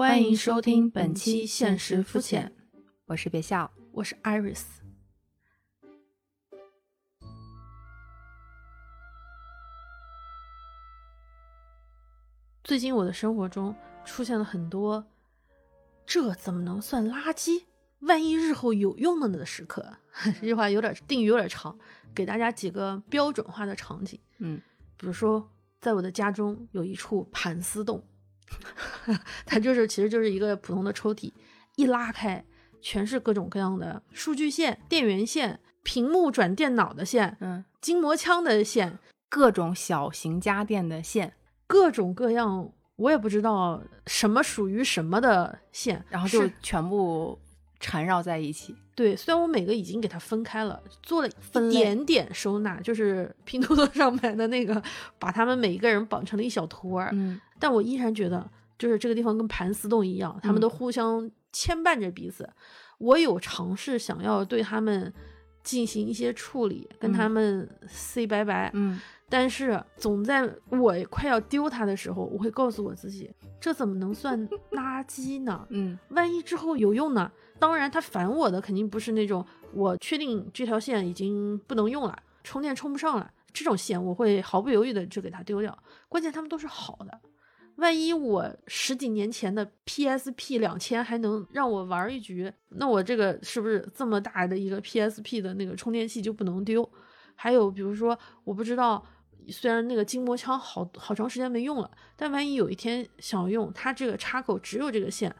欢迎收听本期《现实肤浅》，我是别笑，我是 Iris。最近我的生活中出现了很多“这怎么能算垃圾？万一日后有用了呢”的时刻。这句话有点定语有点长，给大家几个标准化的场景。嗯，比如说，在我的家中有一处盘丝洞，它就是其实就是一个普通的抽屉，一拉开全是各种各样的数据线、电源线、屏幕转电脑的线、嗯，筋膜枪的线，各种小型家电的线，各种各样我也不知道什么属于什么的线，然后就全部缠绕在一起。对，虽然我每个已经给它分开了，做了一点点收纳，就是拼多多上买的那个，把他们每一个人绑成了一小坨儿，嗯但我依然觉得，就是这个地方跟盘丝洞一样，他们嗯都互相牵绊着彼此。我有尝试想要对他们进行一些处理，跟嗯他们 say 拜拜，嗯但是总在我快要丢它的时候，我会告诉我自己，这怎么能算 垃圾呢？嗯万一之后有用呢？当然，它烦我的肯定不是那种我确定这条线已经不能用了，充电充不上了这种线，我会毫不犹豫的就给它丢掉。关键它们都是好的，万一我十几年前的 PSP 两千还能让我玩一局，那我这个是不是这么大的一个 PSP 的那个充电器就不能丢？还有比如说，我不知道。虽然那个筋膜枪好好长时间没用了，但万一有一天想用，它这个插口只有这个线，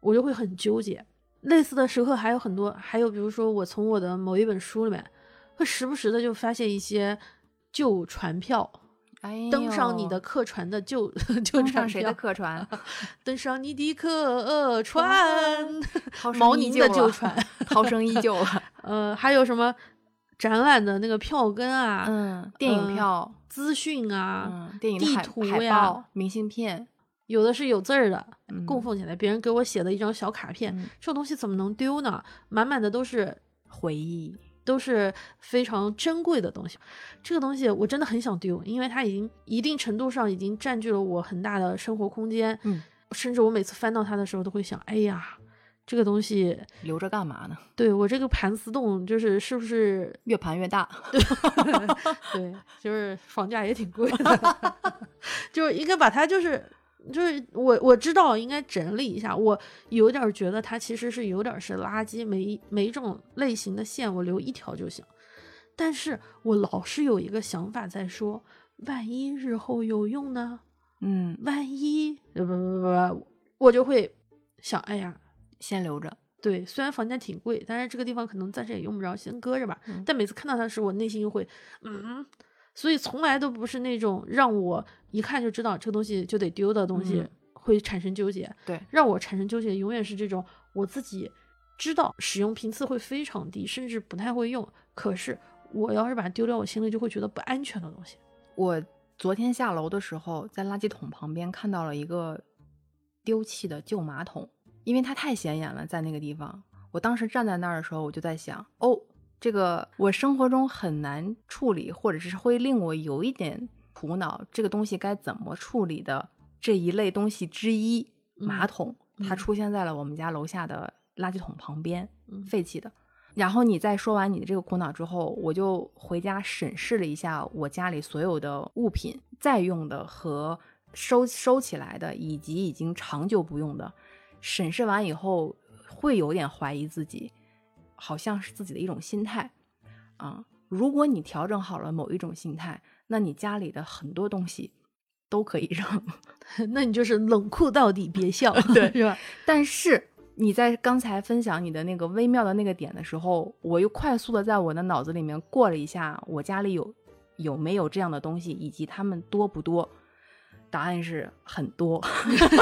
我就会很纠结。类似的时刻还有很多，还有比如说我从我的某一本书里面，会时不时的就发现一些旧船票，哎，登上你的客船 的旧旧船登上谁的，客船？登上你的客船，毛宁的旧船，涛声依旧了。呃，还有什么展览的那个票根啊，嗯，电影呃票，资讯啊，嗯，电影地图呀报、明信片，有的是有字儿的，嗯供奉起来，别人给我写的一张小卡片，嗯这种东西怎么能丢呢？满满的都是回忆。都是非常珍贵的东西。这个东西我真的很想丢，因为它已经一定程度上已经占据了我很大的生活空间。嗯，甚至我每次翻到它的时候，都会想：哎呀，这个东西留着干嘛呢？对我这个盘丝洞，就是是不是越盘越大。对，就是房价也挺贵的，就是应该把它就是。就是我我知道应该整理一下，我有点儿觉得它其实是有点儿是垃圾，每一每一种类型的线我留一条就行。但是我老是有一个想法在说，万一日后有用呢？嗯，万一呃不不不不，我就会想，哎呀，先留着。对，虽然房价挺贵，但是这个地方可能暂时也用不着，先搁着吧。嗯但每次看到它的时候，我内心就会，嗯，所以从来都不是那种让我一看就知道这个东西就得丢的东西嗯会产生纠结。对，让我产生纠结，永远是这种我自己知道使用频次会非常低，甚至不太会用，可是我要是把它丢掉，我心里就会觉得不安全的东西。我昨天下楼的时候，在垃圾桶旁边看到了一个丢弃的旧马桶，因为它太显眼了，在那个地方。我当时站在那儿的时候，我就在想，哦，这个我生活中很难处理，或者是会令我有一点苦恼，这个东西该怎么处理的这一类东西之一，马嗯桶，它嗯出现在了我们家楼下的垃圾桶旁边，嗯废弃的。然后你在说完你的这个苦恼之后，我就回家审视了一下我家里所有的物品，在用的和收收起来的，以及已经长久不用的。审视完以后，会有点怀疑自己，好像是自己的一种心态啊。如果你调整好了某一种心态，那你家里的很多东西都可以扔。那你就是冷酷到底，别笑，对是吧？但是你在刚才分享你的那个微妙的那个点的时候，我又快速的在我的脑子里面过了一下，我家里有有没有这样的东西，以及他们多不多？答案是很多。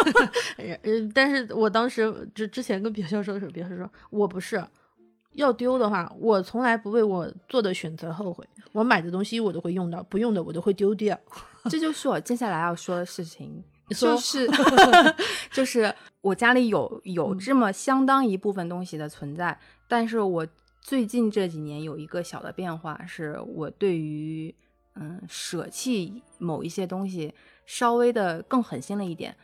嗯，但是我当时之之前跟别笑说的时候，别笑说我不是要丢的话，我从来不为我做的选择后悔。我买的东西我都会用到，不用的我都会丢掉。这就是我接下来要说的事情，就是 就是我家里有有嗯这么相当一部分东西的存在，但是我最近这几年有一个小的变化，是我对于嗯舍弃某一些东西稍微的更狠心了一点。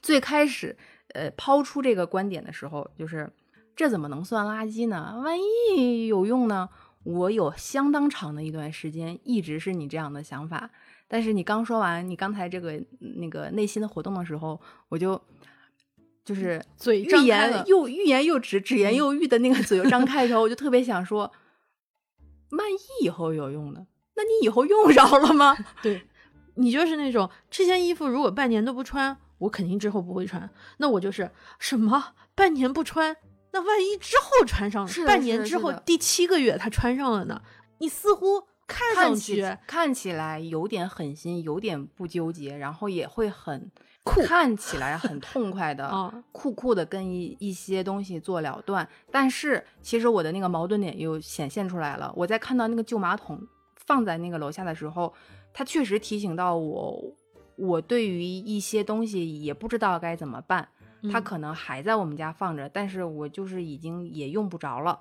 最开始，呃抛出这个观点的时候，就是这怎么能算垃圾呢？万一有用呢？我有相当长的一段时间一直是你这样的想法，但是你刚说完你刚才这个那个内心的活动的时候，我就就是嘴欲言又欲言又止，止言又欲的那个嘴又张开的时候，我就特别想说，万一以后有用呢？那你以后用着了吗？对，你就是那种这件衣服如果半年都不穿，我肯定之后不会穿。那我就是什么半年不穿。那万一之后穿上了，半年之后第七个月他穿上了呢？你似乎看上去看起来有点狠心，有点不纠结，然后也会很酷，看起来很痛快的，酷酷的跟一一些东西做了断。但是其实我的那个矛盾点又显现出来了。我在看到那个旧马桶放在那个楼下的时候，它确实提醒到我，我对于一些东西也不知道该怎么办。它可能还在我们家放着，但是我就是已经也用不着了，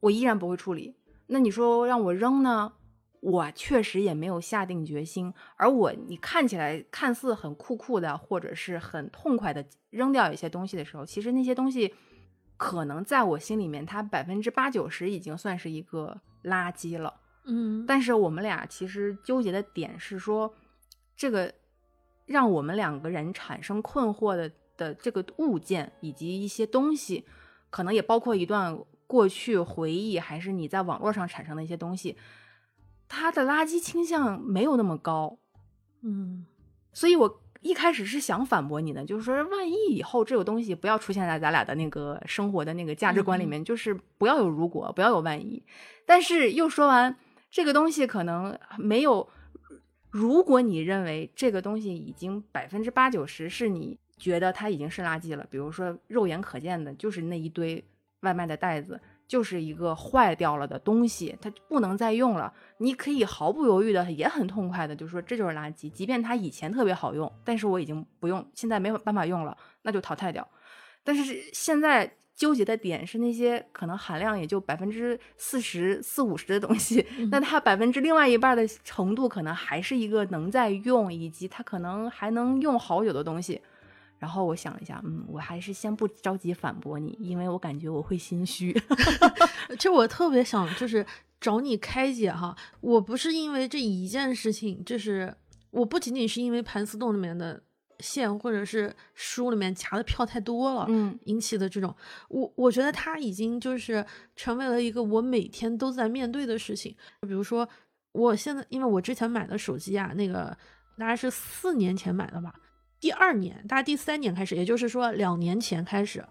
我依然不会处理。那你说让我扔呢？我确实也没有下定决心。而我，你看起来看似很酷酷的，或者是很痛快的扔掉一些东西的时候，其实那些东西可能在我心里面，它百分之八九十已经算是一个垃圾了。嗯，但是我们俩其实纠结的点是说，这个让我们两个人产生困惑的。的这个物件以及一些东西，可能也包括一段过去回忆，还是你在网络上产生的一些东西，它的垃圾倾向没有那么高，嗯，所以我一开始是想反驳你的，就是说，万一以后这个东西不要出现在咱俩的那个生活的那个价值观里面，就是不要有如果，不要有万一。但是又说完，这个东西可能没有，如果你认为这个东西已经百分之八九十是你。觉得它已经是垃圾了，比如说肉眼可见的，就是那一堆外卖的袋子，就是一个坏掉了的东西，它不能再用了。你可以毫不犹豫的，也很痛快的，就说这就是垃圾。即便它以前特别好用，但是我已经不用，现在没有办法用了，那就淘汰掉。但是现在纠结的点是那些可能含量也就百分之四十四五十的东西，那它百分之另外一半的程度，可能还是一个能再用，以及它可能还能用好久的东西。然后我想一下，嗯，我还是先不着急反驳你，因为我感觉我会心虚。其实我特别想就是找你开解哈，我不是因为这一件事情，就是我不仅仅是因为盘丝洞里面的线或者是书里面夹的票太多了，嗯，引起的这种，我我觉得它已经就是成为了一个我每天都在面对的事情。比如说，我现在因为我之前买的手机啊，那个大概是四年前买的吧。第二年，大概第三年开始，也就是说两年前开始，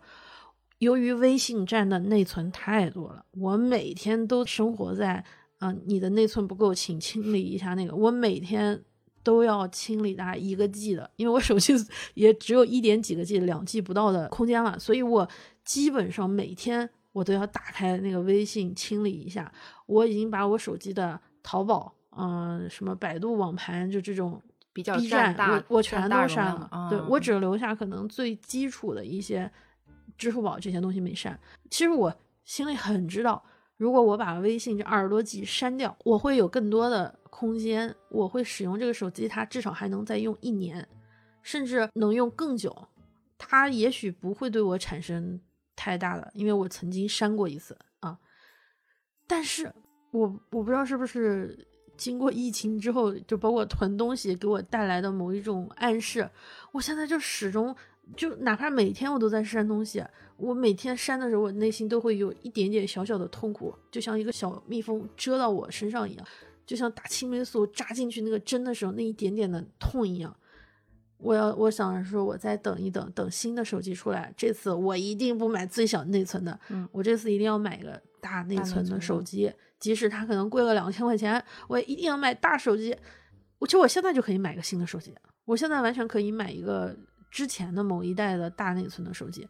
由于微信占的内存太多了，我每天都生活在啊，你的内存不够，请清理一下那个。我每天都要清理大概一个 G 的，因为我手机 也只有一点几个 G，两 G 不到的空间了，所以我基本上每天我都要打开那个微信清理一下。我已经把我手机的淘宝，嗯，什么百度网盘，就这种。比较占大，我我全都删了。对我只留下可能最基础的一些支付宝这些东西没删。其实我心里很知道，如果我把微信这二十多 G 删掉，我会有更多的空间，我会使用这个手机，它至少还能再用一年，甚至能用更久。它也许不会对我产生太大的，因为我曾经删过一次啊。但是我我不知道是不是。经过疫情之后，就包括囤东西给我带来的某一种暗示，我现在就始终就哪怕每天我都在删东西，我每天删的时候，我内心都会有一点点小小的痛苦，就像一个小蜜蜂蛰到我身上一样，就像打青霉素扎进去那个针的时候那一点点的痛一样。我要我想说，我再等一等，等新的手机出来，这次我一定不买最小内存的，嗯，我这次一定要买个大内存的手机。即使它可能贵了两千块钱，我也一定要买大手机。我其实我现在就可以买个新的手机，我现在完全可以买一个之前的某一代的大内存的手机。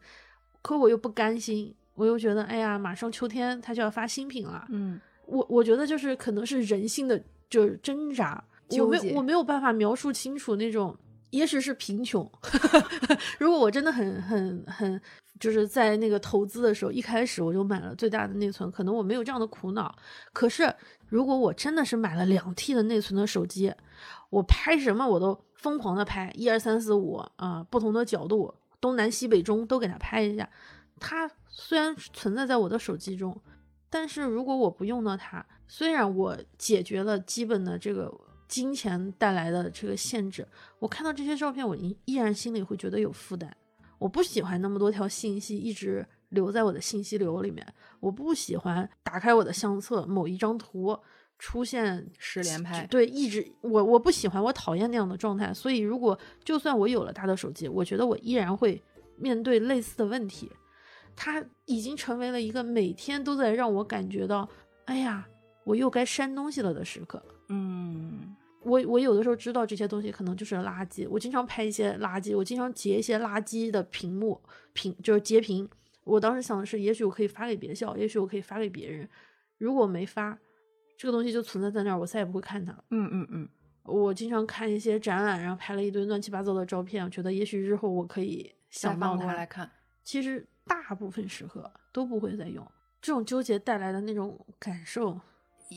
可我又不甘心，我又觉得，哎呀，马上秋天它就要发新品了。嗯，我我觉得就是可能是人性的就是挣扎，我没我没有办法描述清楚那种。也许是贫穷。如果我真的很很很，就是在那个投资的时候，一开始我就买了最大的内存，可能我没有这样的苦恼。可是如果我真的是买了两 T 的内存的手机，我拍什么我都疯狂的拍，一二三四五啊，不同的角度东南西北中都给它拍一下。它虽然存在在我的手机中，但是如果我不用到它，虽然我解决了基本的这个金钱带来的这个限制，我看到这些照片，我依依然心里会觉得有负担。我不喜欢那么多条信息一直留在我的信息流里面，我不喜欢打开我的相册某一张图出现十连拍，对，一直我我不喜欢，我讨厌那样的状态。所以，如果就算我有了他的手机，我觉得我依然会面对类似的问题。他已经成为了一个每天都在让我感觉到，哎呀，我又该删东西了的时刻。嗯，我我有的时候知道这些东西可能就是垃圾，我经常拍一些垃圾，我经常截一些垃圾的屏幕屏，就是截屏。我当时想的是，也许我可以发给别校，也许我可以发给别人。如果没发，这个东西就存在在那儿，我再也不会看它了。嗯嗯嗯。我经常看一些展览，然后拍了一堆乱七八糟的照片，我觉得也许日后我可以想到它来看。其实。大部分时刻都不会再用，这种纠结带来的那种感受，以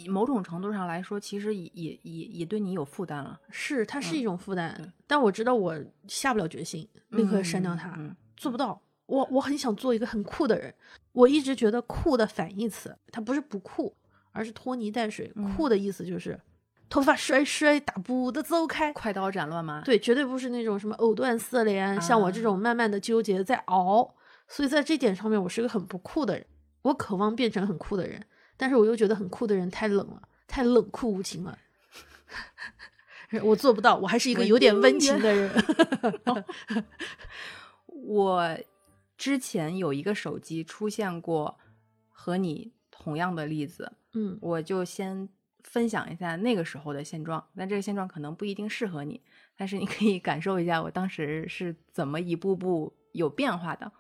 某种程度上来说，其实也也也也对你有负担了。是，它是一种负担，但我知道我下不了决心立刻删掉它，做不到。我我很想做一个很酷的人，我一直觉得酷的反义词，它不是不酷，而是拖泥带水。酷的意思就是头发甩甩，大步的走开，快刀斩乱麻。对，绝对不是那种什么藕断丝连，像我这种慢慢的纠结在熬。所以在这点上面，我是个很不酷的人。我渴望变成很酷的人，但是我又觉得很酷的人太冷了，太冷酷无情了。我做不到，我还是一个有点温情的人。我之前有一个手机出现过和你同样的例子，嗯，我就先分享一下那个时候的现状。但这个现状可能不一定适合你，但是你可以感受一下我当时是怎么一步步有变化的。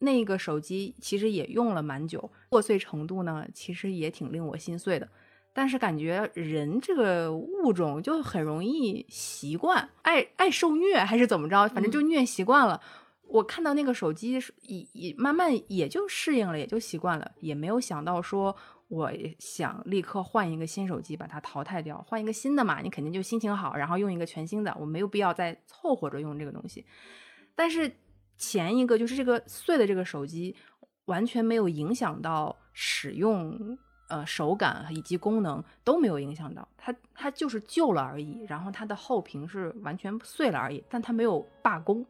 那个手机其实也用了蛮久，破碎程度呢，其实也挺令我心碎的。但是感觉人这个物种就很容易习惯，爱爱受虐还是怎么着，反正就虐习惯了。我看到那个手机也也慢慢也就适应了，也就习惯了，也没有想到说我想立刻换一个新手机把它淘汰掉，换一个新的嘛，你肯定就心情好，然后用一个全新的，我没有必要再凑合着用这个东西。但是。前一个就是这个碎的这个手机，完全没有影响到使用，呃，手感以及功能都没有影响到它，它就是旧了而已。然后它的后屏是完全碎了而已，但它没有罢工。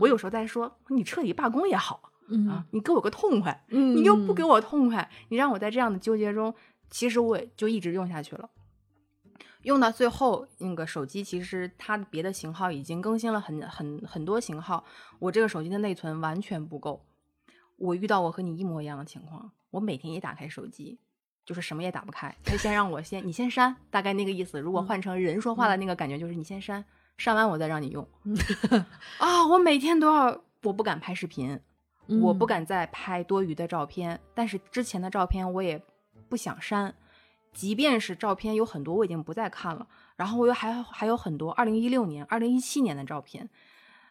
我有时候在说，你彻底罢工也好啊，你给我个痛快，你又不给我痛快，你让我在这样的纠结中，其实我也就一直用下去了。用到最后，那个手机其实它别的型号已经更新了很很很多型号，我这个手机的内存完全不够。我遇到我和你一模一样的情况，我每天一打开手机，就是什么也打不开，他先让我先你先删，大概那个意思。如果换成人说话的那个感觉，就是你先删，删完我再让你用。啊，我每天都要，我不敢拍视频，我不敢再拍多余的照片，但是之前的照片我也不想删。即便是照片有很多我已经不再看了，然后我又还还有很多二零一六年、二零一七年的照片，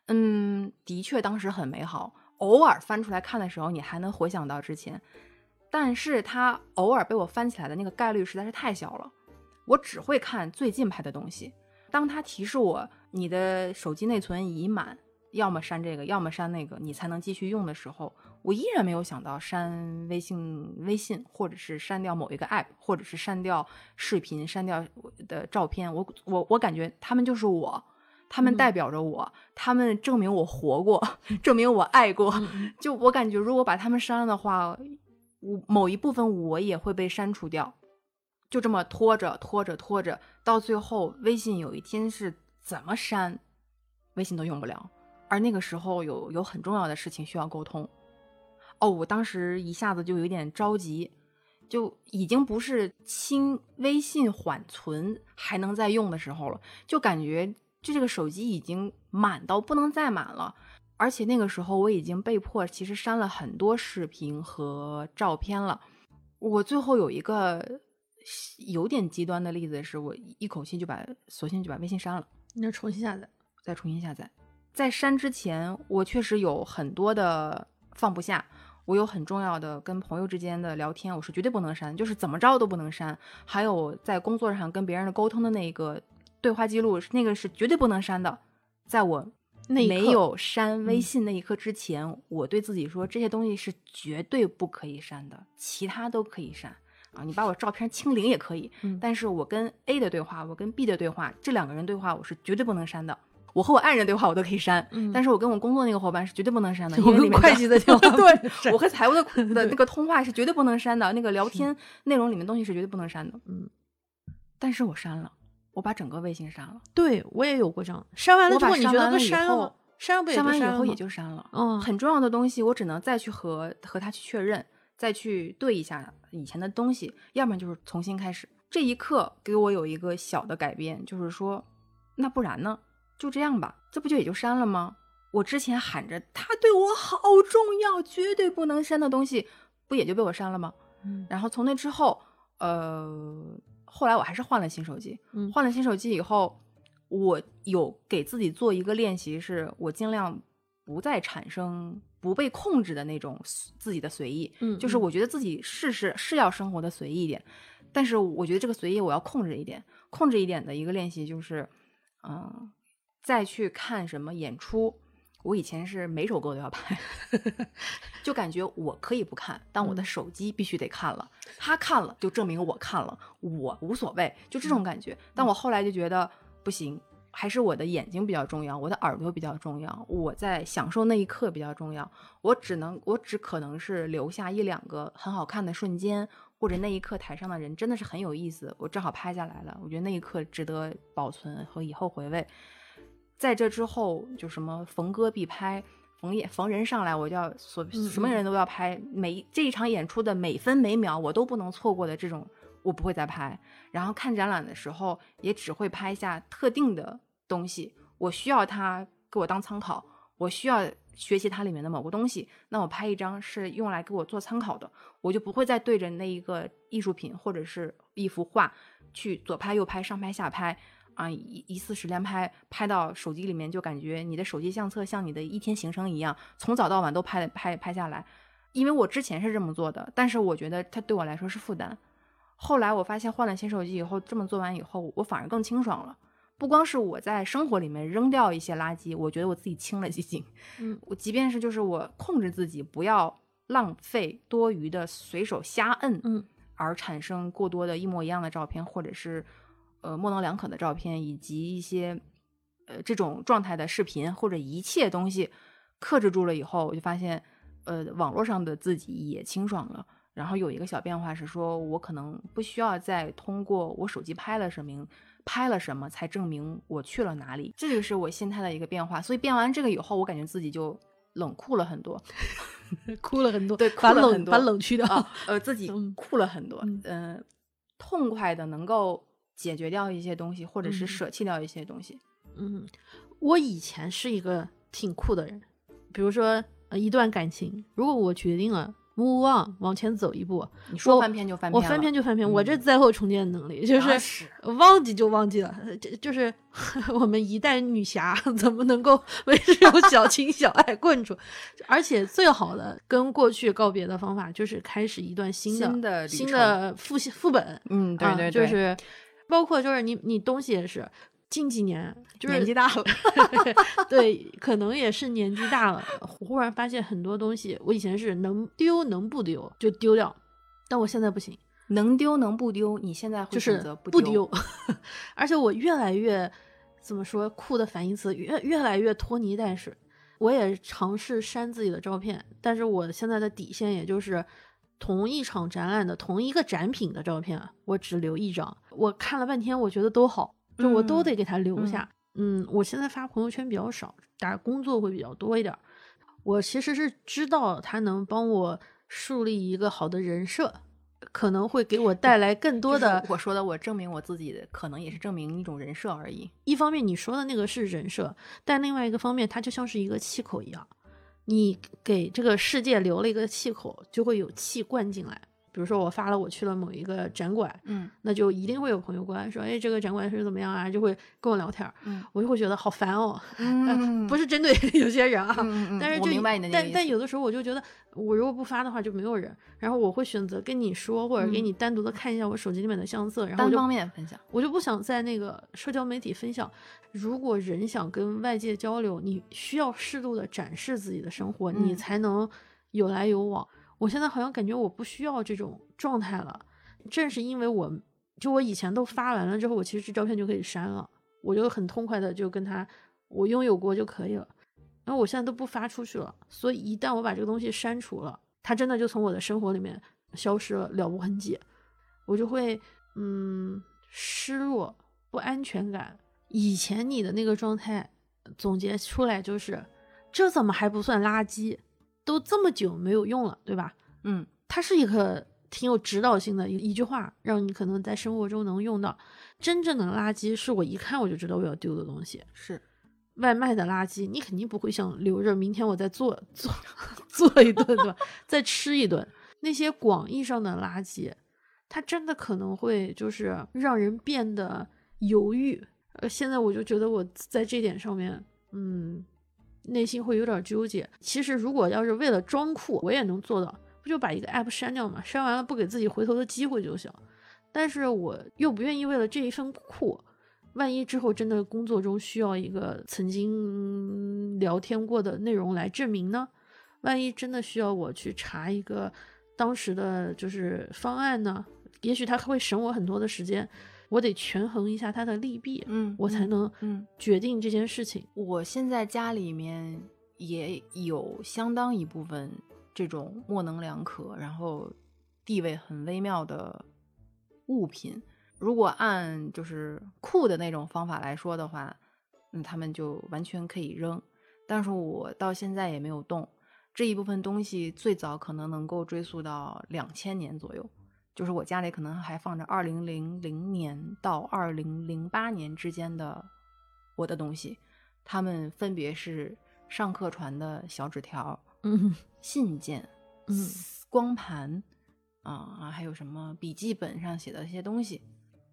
嗯，的确当时很美好。偶尔翻出来看的时候，你还能回想到之前，但是它偶尔被我翻起来的那个概率实在是太小了。我只会看最近拍的东西。当它提示我你的手机内存已满，要么删这个，要么删那个，你才能继续用的时候。我依然没有想到删微信、微信，或者是删掉某一个 app，或者是删掉视频、删掉我的照片。我我我感觉他们就是我，他们代表着我，他们证明我活过，证明我爱过。就我感觉，如果把他们删了的话，我某一部分我也会被删除掉。就这么拖着拖着拖着，到最后微信有一天是怎么删，微信都用不了。而那个时候有有很重要的事情需要沟通。哦，我当时一下子就有点着急，就已经不是清微信缓存还能再用的时候了，就感觉就这个手机已经满到不能再满了，而且那个时候我已经被迫其实删了很多视频和照片了。我最后有一个有点极端的例子，是我一口气就把索性就把微信删了，那重新下载，再重新下载。在删之前，我确实有很多的放不下。我有很重要的跟朋友之间的聊天，我是绝对不能删，就是怎么着都不能删。还有在工作上跟别人的沟通的那个对话记录，那个是绝对不能删的。在我没有删微嗯信那一刻之前，我对自己说这些东西是绝对不可以删的，其他都可以删啊，你把我照片清零也可以，嗯但是我跟 A 的对话，我跟 B 的对话，这两个人对话我是绝对不能删的。我和我爱人对话我都可以删，嗯但是我跟我工作那个伙伴是绝对不能删的。我跟会因为里面的计的 电话对，我和财务的 的那个通话是绝对不能删的，那个聊天内容里面东西是绝对不能删的。嗯，但是我删了，我把整个微信删了，对我也有过这样，删完了之后你觉得不删完了删不也删完以后也就删了。嗯很重要的东西，我只能再去和和他去确认，再去对一下以前的东西，要不然就是重新开始。这一刻给我有一个小的改变，就是说，那不然呢？就这样吧，这不就也就删了吗？我之前喊着他对我好重要，绝对不能删的东西，不也就被我删了吗？嗯然后从那之后，呃，后来我还是换了新手机。嗯换了新手机以后，我有给自己做一个练习，是我尽量不再产生不被控制的那种自己的随意。嗯就是我觉得自己是是是要生活的随意一点，但是我觉得这个随意我要控制一点，控制一点的一个练习就是，嗯、再去看什么演出。我以前是每首歌都要拍，就感觉我可以不看，但我的嗯手机必须得看了。他看了，就证明我看了，我无所谓，就这种感觉。但我后来就觉得不行，还是我的眼睛比较重要，我的耳朵比较重要，我在享受那一刻比较重要。我只能，我只可能是留下一两个很好看的瞬间，或者那一刻台上的人真的是很有意思，我正好拍下来了，我觉得那一刻值得保存和以后回味。在这之后，就什么逢歌必拍，逢演逢人上来，我就要所嗯什么人都要拍，每这一场演出的每分每秒我都不能错过的这种，我不会再拍。然后看展览的时候，也只会拍下特定的东西，我需要它给我当参考，我需要学习它里面的某个东西，那我拍一张是用来给我做参考的，我就不会再对着那一个艺术品或者是一幅画去左拍右拍上拍下拍。啊，一一次十连拍，拍到手机里面就感觉你的手机相册像你的一天行程一样，从早到晚都拍拍拍下来。因为我之前是这么做的，但是我觉得它对我来说是负担。后来我发现换了新手机以后，这么做完以后，我反而更清爽了。不光是我在生活里面扔掉一些垃圾，我觉得我自己清了几斤。嗯，我即便是就是我控制自己不要浪费多余的随手瞎摁，嗯，而产生过多的一模一样的照片，或者是呃模棱两可的照片，以及一些呃这种状态的视频或者一切东西克制住了以后，我就发现呃网络上的自己也清爽了。然后有一个小变化是说，我可能不需要再通过我手机拍了什么拍了什么才证明我去了哪里，这就是我心态的一个变化。所以变完这个以后，我感觉自己就冷酷了很多。哭了很多，对把冷哭了很多把冷去掉。啊，呃，自己 嗯酷了很多，嗯呃，痛快的能够解决掉一些东西，或者是嗯舍弃掉一些东西。嗯，我以前是一个挺酷的人，比如说呃一段感情，如果我决定了 move on 往前走一步，你说翻篇就翻篇了，我翻篇就翻篇，我这嗯灾后重建能力就是忘记就忘记了，就是 我们一代女侠 怎么能够为这种小情小爱困住？而且最好的跟过去告别的方法就是开始一段新的新的旅新的副副本。嗯，对对，就是包括就是你你东西也是。近几年就是年纪大了，对，可能也是年纪大了，忽然发现很多东西，我以前是能丢能不丢就丢掉，但我现在不行，能丢能不丢，你现在会就是选择不丢。而且我越来越怎么说酷的反义词越越来越拖泥带水。我也尝试删自己的照片，但是我现在的底线也就是同一场展览的同一个展品的照片，我只留一张。我看了半天，我觉得都好，就我都嗯得给他留下。嗯我现在发朋友圈比较少，打工作会比较多一点儿。我其实是知道他能帮我树立一个好的人设，可能会给我带来更多的我说的，我证明我自己的，可能也是证明一种人设而已。一方面你说的那个是人设，但另外一个方面，它就像是一个气口一样，你给这个世界留了一个气口，就会有气灌进来。比如说我发了我去了某一个展馆，嗯那就一定会有朋友过来说，哎，这个展馆是怎么样啊？就会跟我聊天儿，嗯我就会觉得好烦哦。嗯，不是针对有些人啊，但是就但但有的时候我就觉得，我如果不发的话就没有人，然后我会选择跟你说，或者给嗯你单独的看一下我手机里面的相册，然后单就方面分享，我就不想在那个社交媒体分享。如果人想跟外界交流，你需要适度的展示自己的生活，你嗯才能有来有往。我现在好像感觉我不需要这种状态了，正是因为我就我以前都发完了之后，我其实这照片就可以删了，我就很痛快的就跟他我拥有过就可以了。然后我现在都不发出去了，所以一旦我把这个东西删除了，它真的就从我的生活里面消失了，了无痕迹，我就会嗯失落、不安全感。以前你的那个状态总结出来就是，这怎么还不算垃圾？都这么久没有用了，对吧？嗯它是一个挺有指导性的一一句话，让你可能在生活中能用到。真正的垃圾是我一看我就知道我要丢的东西。是，外卖的垃圾，你肯定不会想留着明天我再做做 做一顿，对吧？再吃一顿。那些广义上的垃圾，它真的可能会就是让人变得犹豫。呃，现在我就觉得我在这点上面，嗯，内心会有点纠结。其实如果要是为了装酷，我也能做到，不就把一个 app 删掉嘛？删完了不给自己回头的机会就行。但是我又不愿意为了这一份酷，万一之后真的工作中需要一个曾经聊天过的内容来证明呢？万一真的需要我去查一个当时的就是方案呢？也许它会省我很多的时间，我得权衡一下它的利弊，嗯，嗯我才能嗯。决定这件事情。我现在家里面也有相当一部分这种模棱两可，然后地位很微妙的物品。如果按就是酷的那种方法来说的话，嗯，他们就完全可以扔。但是我到现在也没有动这一部分东西，最早可能能够追溯到两千年左右。就是我家里可能还放着二零零零年到二零零八年之间的我的东西，他们分别是上课传的小纸条、嗯信件、嗯光盘啊，还有什么笔记本上写的一些东西，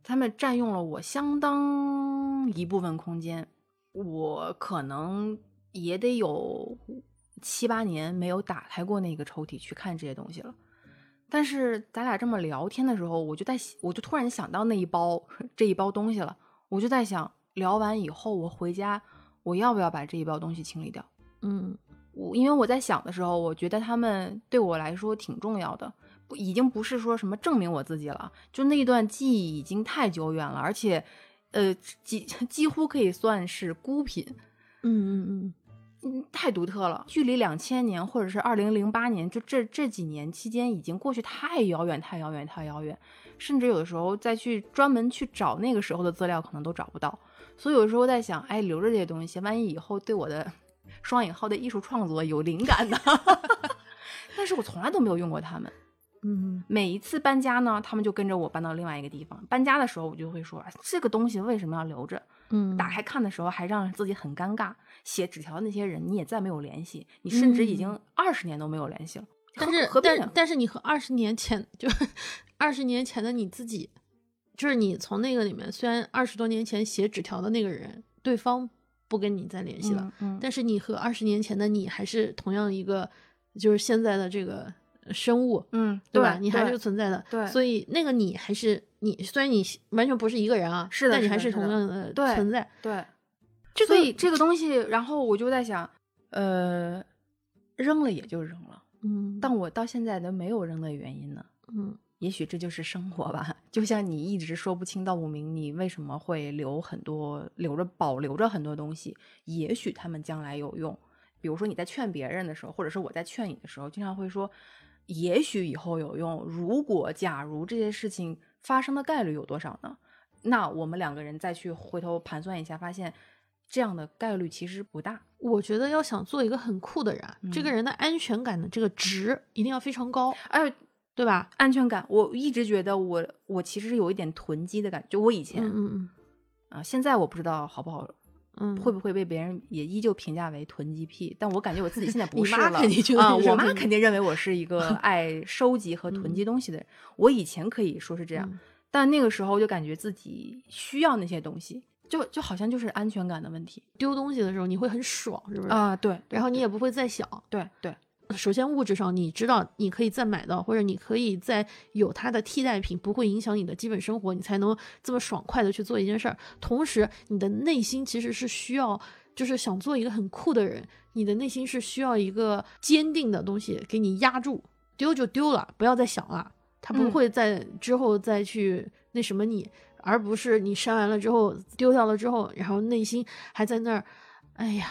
他们占用了我相当一部分空间。我可能也得有七八年没有打开过那个抽屉去看这些东西了。但是咱俩这么聊天的时候，我就在想我就突然想到那一包 这一包东西了，我就在想，聊完以后我回家，我要不要把这一包东西清理掉？嗯。我因为我在想的时候，我觉得他们对我来说挺重要的，不已经不是说什么证明我自己了，就那一段记忆已经太久远了，而且，呃，几 几乎可以算是孤品，嗯嗯嗯太独特了。距离两千年或者是二零零八年，就这这几年期间，已经过去太遥远、太遥远、太遥远，甚至有的时候再去专门去找那个时候的资料，可能都找不到。所以有时候在想，哎，留着这些东西，万一以后对我的双引号的艺术创作有灵感呢？但是我从来都没有用过它们。嗯每一次搬家呢，他们就跟着我搬到另外一个地方。搬家的时候，我就会说，哎这个东西为什么要留着？嗯，打开看的时候还让自己很尴尬。写纸条的那些人，你也再没有联系，你甚至已经二十年都没有联系了。但是但？但是你和二十年前就 二十年前的你自己，就是你从那个里面，虽然二十多年前写纸条的那个人，对方不跟你再联系了，嗯，嗯但是你和二十年前的你还是同样一个，就是现在的这个生物，嗯，对吧？你还是存在的，对所以那个你还是你，虽然你完全不是一个人啊，是的但你还是同样的存在。对。这个所以这个东西，然后我就在想，呃，扔了也就扔了，嗯，但我到现在都没有扔的原因呢。嗯也许这就是生活吧，就像你一直说不清道不明，你为什么会留很多留着保留着很多东西？也许他们将来有用。比如说你在劝别人的时候，或者是我在劝你的时候，经常会说，也许以后有用。如果假如这些事情发生的概率有多少呢？那我们两个人再去回头盘算一下，发现这样的概率其实不大。我觉得要想做一个很酷的人啊，这个嗯人的安全感的这个值一定要非常高，哎，对吧？安全感，我一直觉得我我其实是有一点囤积的感觉，就我以前。嗯嗯嗯啊，现在我不知道好不好嗯，会不会被别人也依旧评价为囤积癖？但我感觉我自己现在不你是了肯定觉得啊，我妈肯定认为我是一个 爱收集和囤积东西的人。我以前可以说是这样，嗯但那个时候就感觉自己需要那些东西，就就好像就是安全感的问题丢东西的时候你会很爽，是不是？啊。对，然后你也不会再想。对对，首先物质上你知道你可以再买到，或者你可以再有它的替代品，不会影响你的基本生活，你才能这么爽快的去做一件事儿。同时，你的内心其实是需要，就是想做一个很酷的人，你的内心是需要一个坚定的东西给你压住，丢就丢了，不要再想了，他不嗯会在之后再去那什么你，而不是你删完了之后丢掉了之后，然后内心还在那儿，哎呀。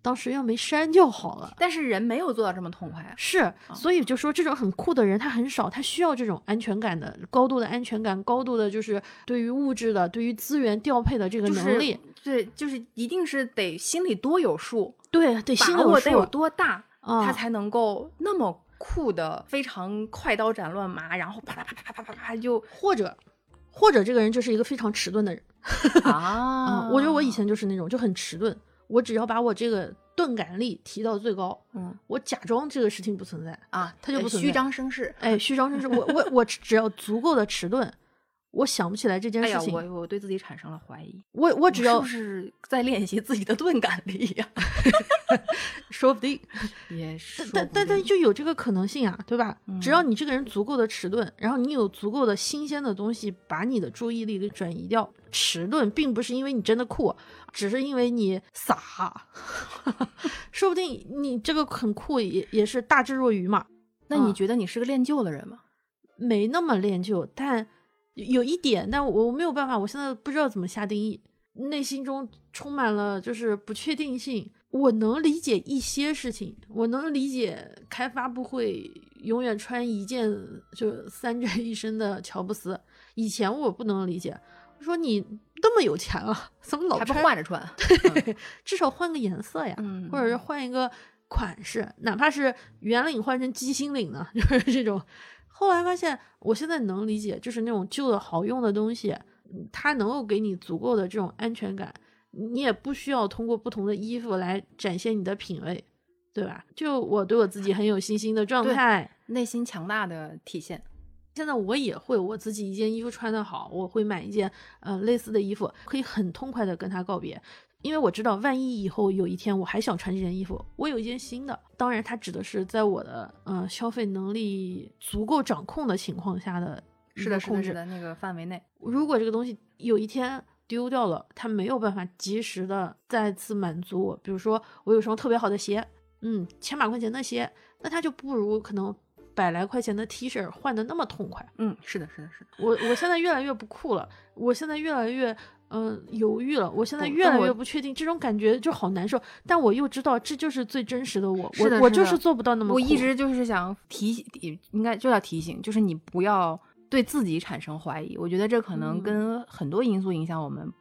当时要没删就好了，但是人没有做到这么痛快啊。是，所以就说这种很酷的人他很少，他需要这种安全感的高度的安全感，高度的就是对于物质的、对于资源调配的这个就是能力，对，就是一定是得心里多有数，对，得心有数把握得有多大，啊他才能够那么酷的，非常快刀斩乱麻，然后啪啪啪啦啪啪啪啪就或者或者这个人就是一个非常迟钝的人。啊啊、我觉得我以前就是那种就很迟钝，我只要把我这个钝感力提到最高，嗯我假装这个事情不存在，啊，他就不存在张声势。哎，虚张声势，我我我只要足够的迟钝，我想不起来这件事情，我我对自己产生了怀疑，我我只要是在练习自己的钝感力呀？说不定。也是，但但但就有这个可能性啊，对吧？只要嗯你这个人足够的迟钝，然后你有足够的新鲜的东西把你的注意力给转移掉。迟钝并不是因为你真的酷，只是因为你傻。说不定你这个很酷也也是大智若愚嘛，那你嗯觉得你是个练旧的人吗？没那么练旧，但有一点，但我我没有办法，我现在不知道怎么下定义，内心中充满了就是不确定性。我能理解一些事情，我能理解开发布会永远穿一件就三宅一身的乔布斯。以前我不能理解，我说你那么有钱了，怎么老还不穿换着穿？至少换个颜色呀，嗯或者是换一个款式，哪怕是圆领换成鸡心领呢，就是这种。后来发现，我现在能理解，就是那种旧的好用的东西，嗯它能够给你足够的这种安全感，你也不需要通过不同的衣服来展现你的品味，对吧？就我对我自己很有信心的状态，内心强大的体现。现在我也会，我自己一件衣服穿得好，我会买一件呃类似的衣服，可以很痛快的跟他告别，因为我知道万一以后有一天我还想穿这件衣服，我有一件新的。当然，它指的是在我的呃消费能力足够掌控的情况下的是的，是的，个控制。是的，那个范围内。如果这个东西有一天丢掉了，它没有办法及时的再次满足我，比如说我有双特别好的鞋，嗯，千把块钱的鞋，那它就不如可能百来块钱的 T 恤换的那么痛快。嗯，是的，是的，是的。我我现在越来越不酷了，我现在越来越嗯、呃犹豫了，我现在越来越不确定，这种感觉就好难受。但我又知道这就是最真实的我，我我就是做不到那么酷。我一直就是想提醒，应该就要提醒，就是你不要对自己产生怀疑。我觉得这可能嗯跟很多因素影响我们，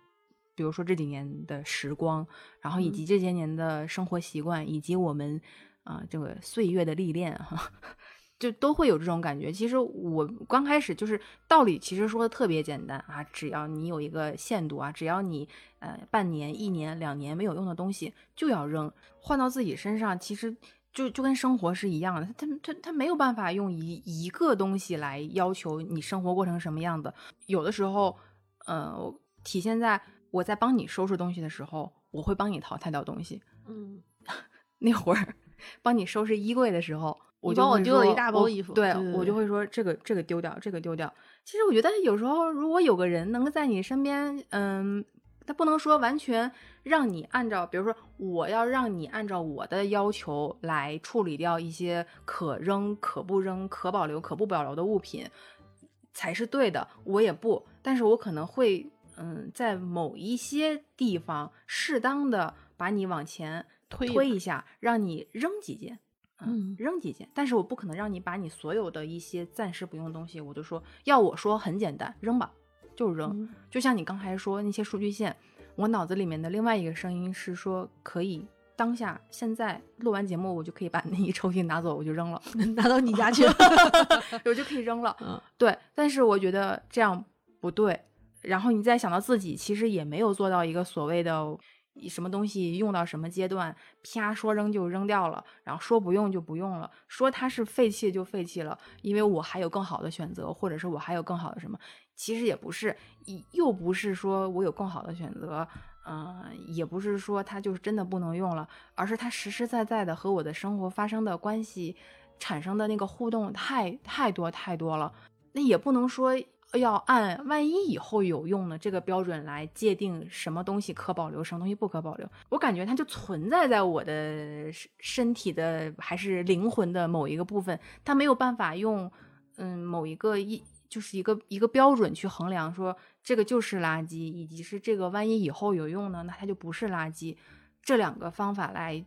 比如说这几年的时光，然后以嗯及这些年的生活习惯，以及我们啊、这个岁月的历练哈。就都会有这种感觉。其实我刚开始就是道理，其实说的特别简单啊，只要你有一个限度啊，只要你呃半年、一年、两年没有用的东西就要扔，换到自己身上，其实就就跟生活是一样的，他他他没有办法用一一个东西来要求你生活过成什么样子。有的时候，呃，体现在我在帮你收拾东西的时候，我会帮你淘汰掉东西。嗯，那会儿帮你收拾衣柜的时候，我帮我丢了一大包衣服对我就会说这个这个丢掉，这个丢掉。其实我觉得有时候如果有个人能够在你身边，嗯，他不能说完全让你按照，比如说我要让你按照我的要求来处理掉一些可扔、可不扔、可保留、可不保留的物品，才是对的。我也不，但是我可能会，嗯，在某一些地方适当的把你往前推一下，让你扔几件。嗯扔几件，但是我不可能让你把你所有的一些暂时不用的东西，我就说要我说很简单，扔吧，就扔。嗯就像你刚才说那些数据线，我脑子里面的另外一个声音是说可以当下现在录完节目，我就可以把那一抽屉拿走，我就扔了，拿到你家去。我就可以扔了。嗯对，但是我觉得这样不对。然后你再想到自己其实也没有做到一个所谓的什么东西用到什么阶段，啪说扔就扔掉了，然后说不用就不用了，说它是废弃就废弃了，因为我还有更好的选择，或者是我还有更好的什么，其实也不是，又不是说我有更好的选择，嗯、也不是说它就是真的不能用了，而是它实实在在的和我的生活发生的关系产生的那个互动太太多太多了，那也不能说要按万一以后有用的这个标准来界定什么东西可保留，什么东西不可保留。我感觉它就存在在我的身身体的还是灵魂的某一个部分，它没有办法用嗯某一个一就是一个一个标准去衡量说这个就是垃圾，以及是这个万一以后有用呢，那它就不是垃圾。这两个方法来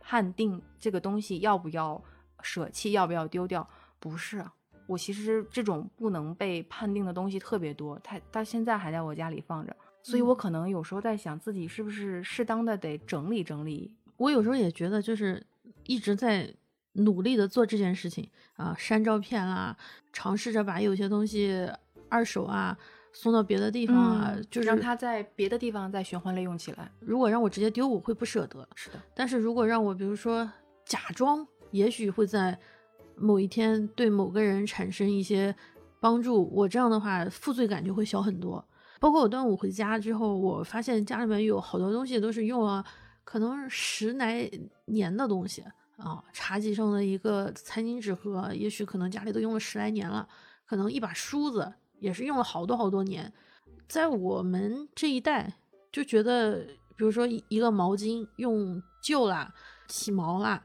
判定这个东西要不要舍弃，要不要丢掉，不是。我其实这种不能被判定的东西特别多，它到现在还在我家里放着，所以我可能有时候在想自己是不是适当的得整理整理。我有时候也觉得，就是一直在努力的做这件事情啊，删照片啦，尝试着把有些东西二手啊送到别的地方啊，就是让它在别的地方再循环利用起来。如果让我直接丢，我会不舍得。是的，但是如果让我，比如说假装，也许会在某一天对某个人产生一些帮助，我这样的话负罪感就会小很多。包括我端午回家之后，我发现家里面有好多东西都是用了可能十来年的东西啊，茶几上的一个餐巾纸盒，也许可能家里都用了十来年了，可能一把梳子也是用了好多好多年。在我们这一代，就觉得，比如说一个毛巾用旧啦、起毛啦，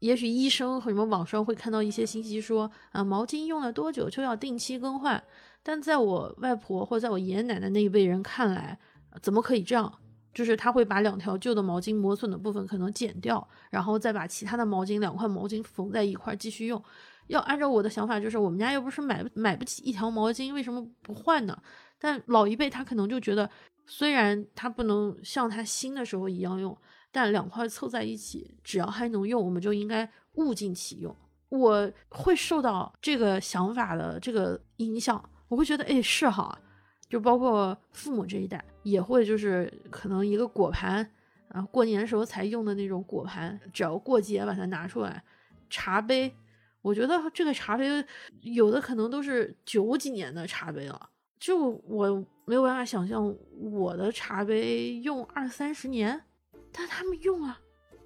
也许医生和什么网上会看到一些信息说，啊，毛巾用了多久就要定期更换。但在我外婆或在我爷爷奶奶那一辈人看来，怎么可以这样？就是他会把两条旧的毛巾磨损的部分可能剪掉，然后再把其他的毛巾两块毛巾缝在一块继续用。要按照我的想法，就是我们家又不是买买不起一条毛巾，为什么不换呢？但老一辈他可能就觉得，虽然他不能像他新的时候一样用，但两块凑在一起，只要还能用，我们就应该物尽其用。我会受到这个想法的这个影响，我会觉得，哎，是哈，就包括父母这一代也会，就是可能一个果盘啊，过年时候才用的那种果盘，只要过节把它拿出来，茶杯，我觉得这个茶杯有的可能都是九几年的茶杯了。就我没有办法想象我的茶杯用二三十年，但他们用啊，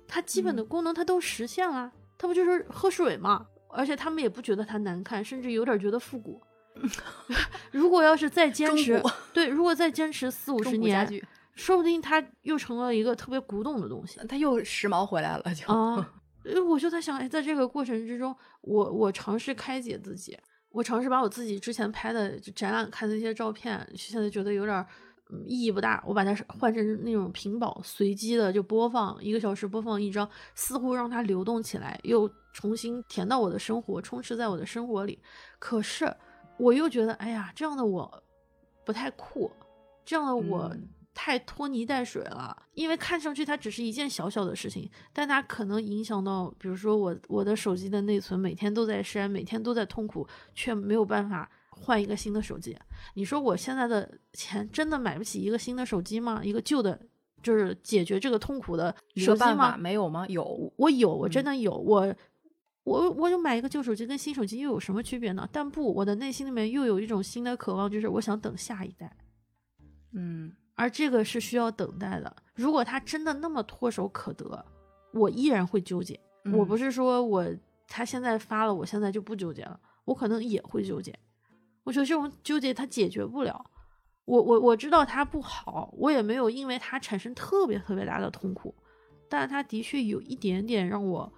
它基本的功能它都实现了，它不就是喝水吗？而且他们也不觉得它难看，甚至有点觉得复古。如果要是再坚持，对，如果再坚持四五十年，说不定它又成了一个特别古董的东西。它又时髦回来了，就啊，呃我就在想，哎，在这个过程之中，我我尝试开解自己，我尝试把我自己之前拍的就展览看的那些照片，现在觉得有点儿嗯意义不大，我把它换成那种屏保，随机的就播放，一个小时播放一张，似乎让它流动起来，又重新填到我的生活，充斥在我的生活里。可是我又觉得，哎呀，这样的我不太酷，这样的我。嗯太拖泥带水了，因为看上去它只是一件小小的事情，但它可能影响到，比如说我我的手机的内存每天都在删，每天都在痛苦，却没有办法换一个新的手机。你说我现在的钱真的买不起一个新的手机吗？一个旧的，就是解决这个痛苦的手机吗？没有吗？有，我有，我真嗯的有，我我我就买一个旧手机跟新手机又有什么区别呢？但不，我的内心里面又有一种新的渴望，就是我想等下一代。嗯而这个是需要等待的。如果它真的那么唾手可得，我依然会纠结。我不是是说我他现在发了，我现在就不纠结了，我可能也会纠结。我觉得这种纠结它解决不了。我我我知道它不好，我也没有因为它产生特别特别大的痛苦，但它的确有一点点让我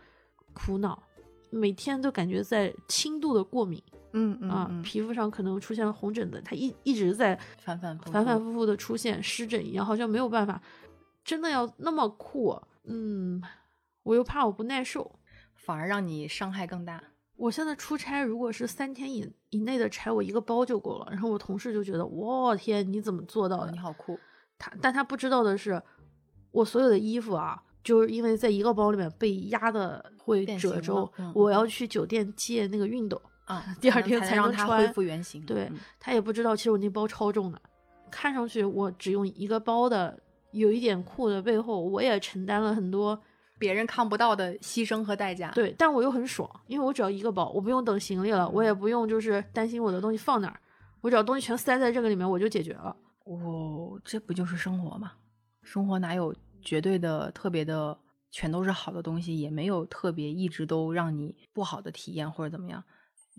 苦恼，每天都感觉在轻度的过敏嗯嗯啊，嗯皮肤上可能出现了红疹子，它一一直在反反复反反复复的出现湿疹一样，好像没有办法，真的要那么酷，嗯，我又怕我不耐受。反而让你伤害更大。我现在出差，如果是三天以以内的差，我一个包就够了。然后我同事就觉得，我天，你怎么做到哦，的你？好酷，他但他不知道的是，我所有的衣服啊，就是因为在一个包里面被压的会褶皱，嗯我要去酒店借那个熨斗。啊！第二天才才让它能穿恢复原形。对嗯他也不知道，其实我那包超重的，看上去我只用一个包的有一点酷的背后，我也承担了很多别人看不到的牺牲和代价。对，但我又很爽，因为我只要一个包，我不用等行李了，我也不用就是担心我的东西放哪儿，我只要东西全塞在这个里面，我就解决了。哦，这不就是生活吗？生活哪有绝对的、特别的，全都是好的东西，也没有特别一直都让你不好的体验或者怎么样。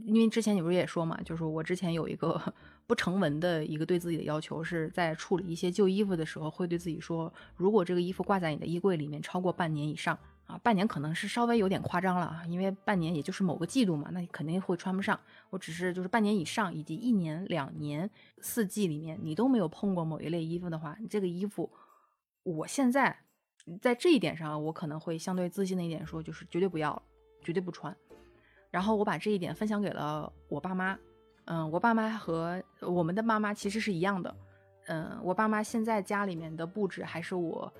因为之前你不是也说嘛，就是我之前有一个不成文的一个对自己的要求，是在处理一些旧衣服的时候，会对自己说，如果这个衣服挂在你的衣柜里面超过半年以上啊，半年可能是稍微有点夸张了啊，因为半年也就是某个季度嘛，那你肯定会穿不上。我只是就是半年以上，以及一年、两年、四季里面你都没有碰过某一类衣服的话，你这个衣服，我现在在这一点上，我可能会相对自信的一点说，就是绝对不要，绝对不穿。然后我把这一点分享给了我爸妈，嗯，我爸妈和我们的妈妈其实是一样的，嗯，我爸妈现在家里面的布置还是我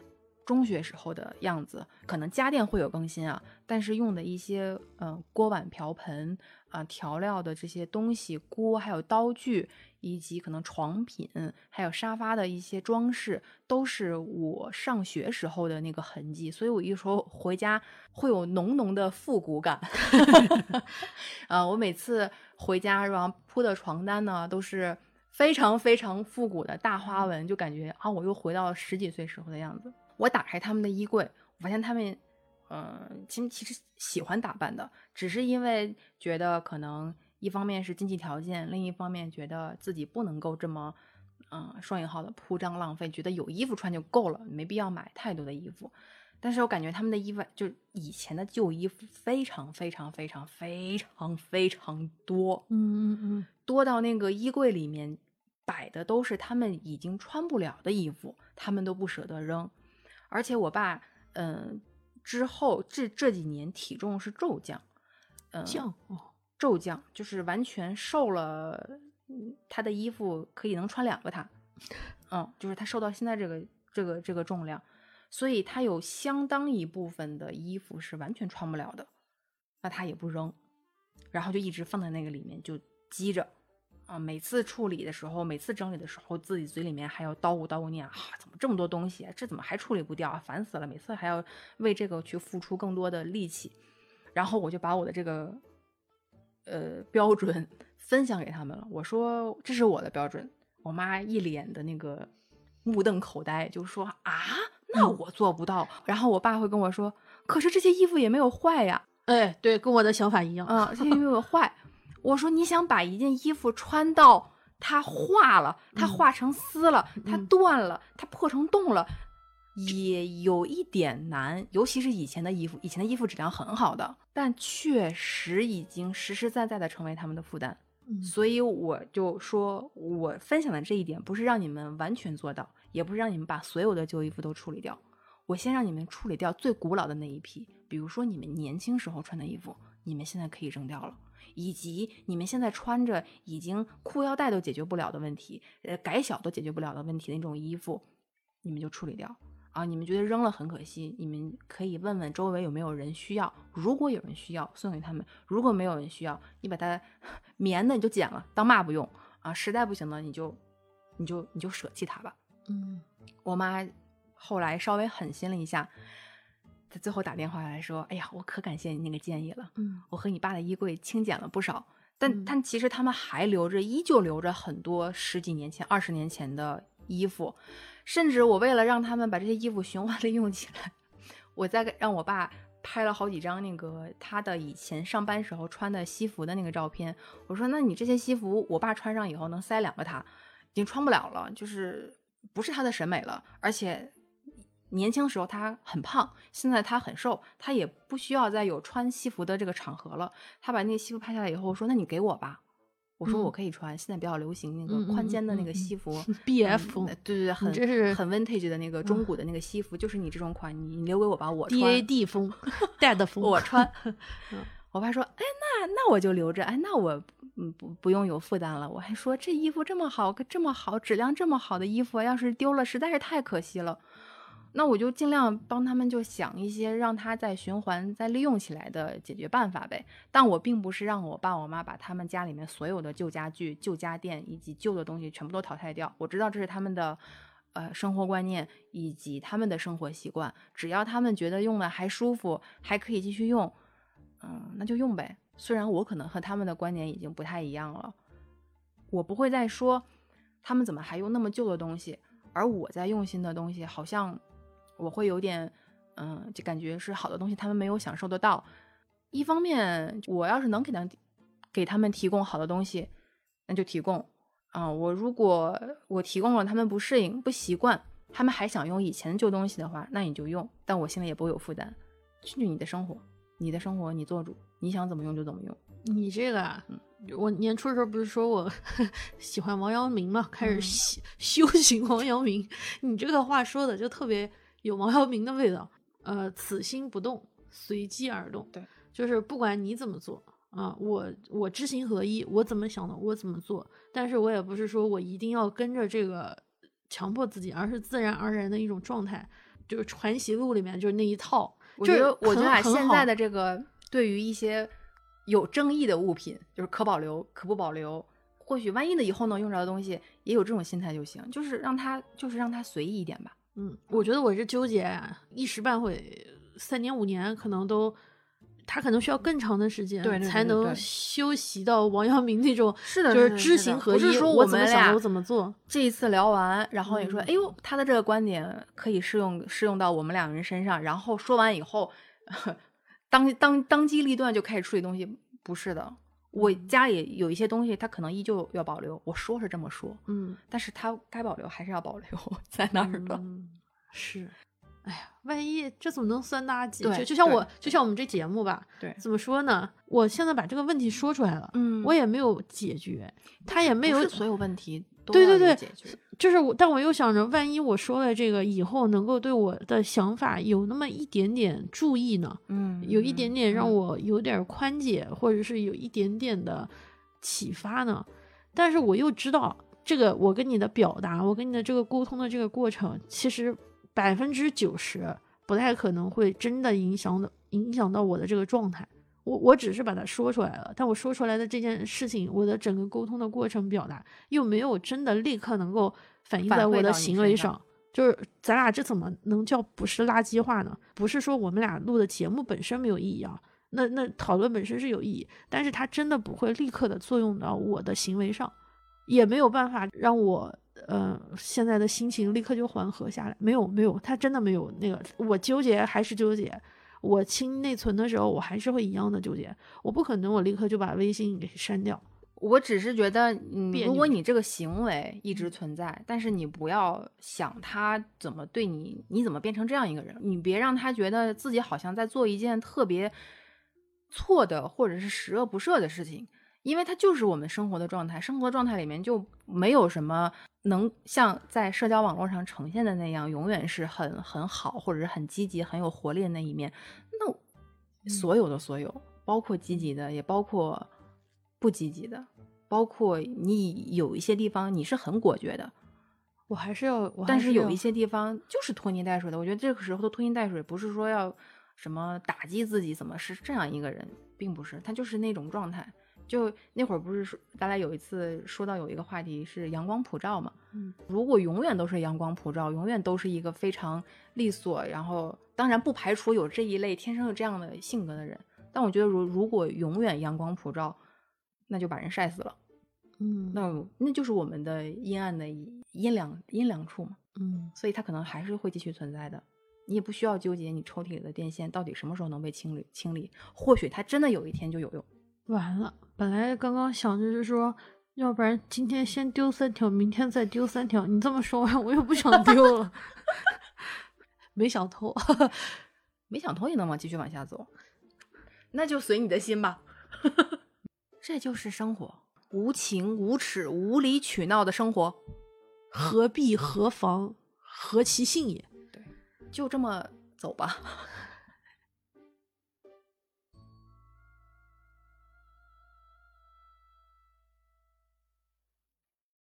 中学时候的样子，可能家电会有更新啊，但是用的一些嗯锅碗瓢盆啊调料的这些东西，锅还有刀具。以及可能床品，还有沙发的一些装饰，都是我上学时候的那个痕迹，所以我一说回家会有浓浓的复古感。啊，我每次回家然后铺的床单呢，都是非常非常复古的大花纹，就感觉啊，我又回到了十几岁时候的样子。我打开他们的衣柜，我发现他们，嗯，其实其实喜欢打扮的，只是因为觉得可能。一方面是经济条件，另一方面觉得自己不能够这么，嗯，双引号的铺张浪费，觉得有衣服穿就够了，没必要买太多的衣服。但是我感觉他们的衣服，就以前的旧衣服，非常非常非常非常非常多，嗯嗯嗯，多到那个衣柜里面摆的都是他们已经穿不了的衣服，他们都不舍得扔。而且我爸，嗯，之后这这几年体重是骤降，嗯，降哦。骤降就是完全瘦了，他的衣服可以能穿两个他，嗯，就是他瘦到现在这个这个这个重量，所以他有相当一部分的衣服是完全穿不了的，那他也不扔，然后就一直放在那个里面就积着，啊，每次处理的时候，每次整理的时候，自己嘴里面还要叨咕叨咕念啊，怎么这么多东西，这怎么还处理不掉啊，烦死了，每次还要为这个去付出更多的力气，然后我就把我的这个。呃，标准 分享给他们了。我说这是我的标准，我妈一脸的那个目瞪口呆，就说啊，那我做不到。然后我爸会跟我说，可是这些衣服也没有坏呀。哎，对，跟我的想法一样。啊，这些衣服没有坏。我说你想把一件衣服穿到它化了，它化成丝了，它断了，它破成洞了。也有一点难，尤其是以前的衣服，以前的衣服质量很好的，但确实已经实实在在的成为他们的负担。所以我就说，我分享的这一点不是让你们完全做到，也不是让你们把所有的旧衣服都处理掉。我先让你们处理掉最古老的那一批，比如说你们年轻时候穿的衣服，你们现在可以扔掉了，以及你们现在穿着已经裤腰带都解决不了的问题，呃，改小都解决不了的问题那种衣服，你们就处理掉。啊，你们觉得扔了很可惜，你们可以问问周围有没有人需要。如果有人需要，送给他们；如果没有人需要，你把它 棉的你就剪了当抹布用啊。实在不行呢，你就你就你就舍弃它吧。嗯，我妈后来稍微狠心了一下，她最后打电话来说：“哎呀，我可感谢你那个建议了。嗯，我和你爸的衣柜清减了不少，但但其实他们还留着，依旧留着很多十几年前、二十年前的衣服。”甚至我为了让他们把这些衣服循环利用起来，我再让我爸拍了好几张那个他的以前上班时候穿的西服的那个照片。我说：“那你这些西服，我爸穿上以后能塞两个他，已经穿不了了，就是不是他的审美了。而且年轻时候他很胖，现在他很瘦，他也不需要再有穿西服的这个场合了。他把那个西服拍下来以后说：‘那你给我吧。’”我说我可以穿，现在比较流行那个宽肩的那个西服，B F，对对对，很这是很 vintage 的那个中古的那个西服，就是你这种款，你你留给我吧，我穿 D A D 风，Dad 风，我 穿。我爸说，哎，那那我就留着，哎，那我嗯不不用有负担了。我还说这衣服这么好，这么好质量这么好的衣服，要是丢了，实在是太可惜了。那我就尽量帮他们，就想一些让他再循环、再利用起来的解决办法呗。但我并不是让我爸我妈把他们家里面所有的旧家具、旧家电以及旧的东西全部都淘汰掉。我知道这是他们的，呃生活观念以及他们的生活习惯，只要他们觉得用的还舒服，还可以继续用，嗯，那就用呗。虽然我可能和他们的观点已经不太一样了，我不会再说他们怎么还用那么旧的东西，而我在用新的东西，好像我会有点，嗯，就感觉是好的东西，他们没有享受得到。一方面，我要是能给他给他们提供好的东西，那就提供啊。我如果我提供了，他们不适应、不习惯，他们还想用以前的旧东西的话，那你就用，但我心里也不会有负担。去你的生活，你的生活你做主，你想怎么用就怎么用。你这个啊，我年初的时候不是说我 喜欢王阳明嘛，开始修修行王阳明。你这个话说的就特别有王阳明的味道。呃，此心不动，随机而动。对，就是不管你怎么做啊，我我知行合一，我怎么想的我怎么做。但是我也不是说我一定要跟着这个强迫自己，而是自然而然的一种状态。就是《传习录》里面就是那一套。我觉得，我觉得很现在的这个对于一些有争议的物品，就是可保留、可不保留，或许万一呢以后能用着的东西，也有这种心态就行，就是让它，就是让它随意一点吧。嗯，我觉得我这纠结啊一时半会，三年五年可能都，他可能需要更长的时间，对才能对修习到王阳明那种，是的就是是知行合一。是说我我怎么们俩想我怎么做。这一次聊完，然后你说，嗯哎呦，他的这个观点可以适用适用到我们两个人身上，然后说完以后，当当当机立断就开始处理东西，不是的。我嗯家里有一些东西，他可能依旧要保留，我说是这么说，嗯，但是他该保留还是要保留 在那儿的。嗯，是。哎呀，万一这怎么能算垃圾？对就就像我，就像我们这节目吧，对，怎么说呢？我现在把这个问题说出来了，嗯我也没有解决，他也没有是所有问题都对对对解决。就是我，但我又想着，万一我说了这个以后，能够对我的想法有那么一点点注意呢？嗯，有一点点让嗯我有点宽解，或者是有一点点的启发呢。但是我又知道，这个我跟你的表达，我跟你的这个沟通的这个过程，其实百分之九十不太可能会真的影响的影响到我的这个状态。我我只是把它说出来了，但我说出来的这件事情，我的整个沟通的过程表达又没有真的立刻能够反映在我的行为上。就是咱俩这怎么能叫不是垃圾话呢？不是说我们俩录的节目本身没有意义啊，那那讨论本身是有意义，但是它真的不会立刻的作用到我的行为上，也没有办法让我呃现在的心情立刻就缓和下来。没有没有，他真的没有那个，我纠结还是纠结。我清内存的时候，我还是会一样的纠结。我不可能我立刻就把微信给删掉。我只是觉得，嗯，如果你这个行为一直存在，但是你不要想他怎么对你，你怎么变成这样一个人，你别让他觉得自己好像在做一件特别错的或者是十恶不赦的事情，因为它就是我们生活的状态，生活状态里面就没有什么能像在社交网络上呈现的那样，永远是很很好或者是很积极、很有活力的那一面。那所有的所有，包括积极的，也包括不积极的，包括你有一些地方你是很果决的，我还是要，我但是有一些地方就是拖泥带水的。我觉得这个时候的拖泥带水，不是说要什么打击自己，怎么是这样一个人，并不是，他就是那种状态。就那会儿不是说，大家有一次说到有一个话题是阳光普照嘛，嗯，如果永远都是阳光普照，永远都是一个非常利索，然后当然不排除有这一类天生有这样的性格的人，但我觉得如如果永远阳光普照，那就把人晒死了，嗯那那就是我们的阴暗的阴凉阴凉处嘛，嗯所以它可能还是会继续存在的。你也不需要纠结你抽屉里的电线到底什么时候能被清理清理，或许它真的有一天就有用。完了，本来刚刚想着是说，要不然今天先丢三条，明天再丢三条。你这么说完，我又不想 丢了，没想通。没想通也能往继续往下走，那就随你的心吧。这就是生活，无情无耻、无理取闹的生活，何必何妨，何其幸也。就这么走吧。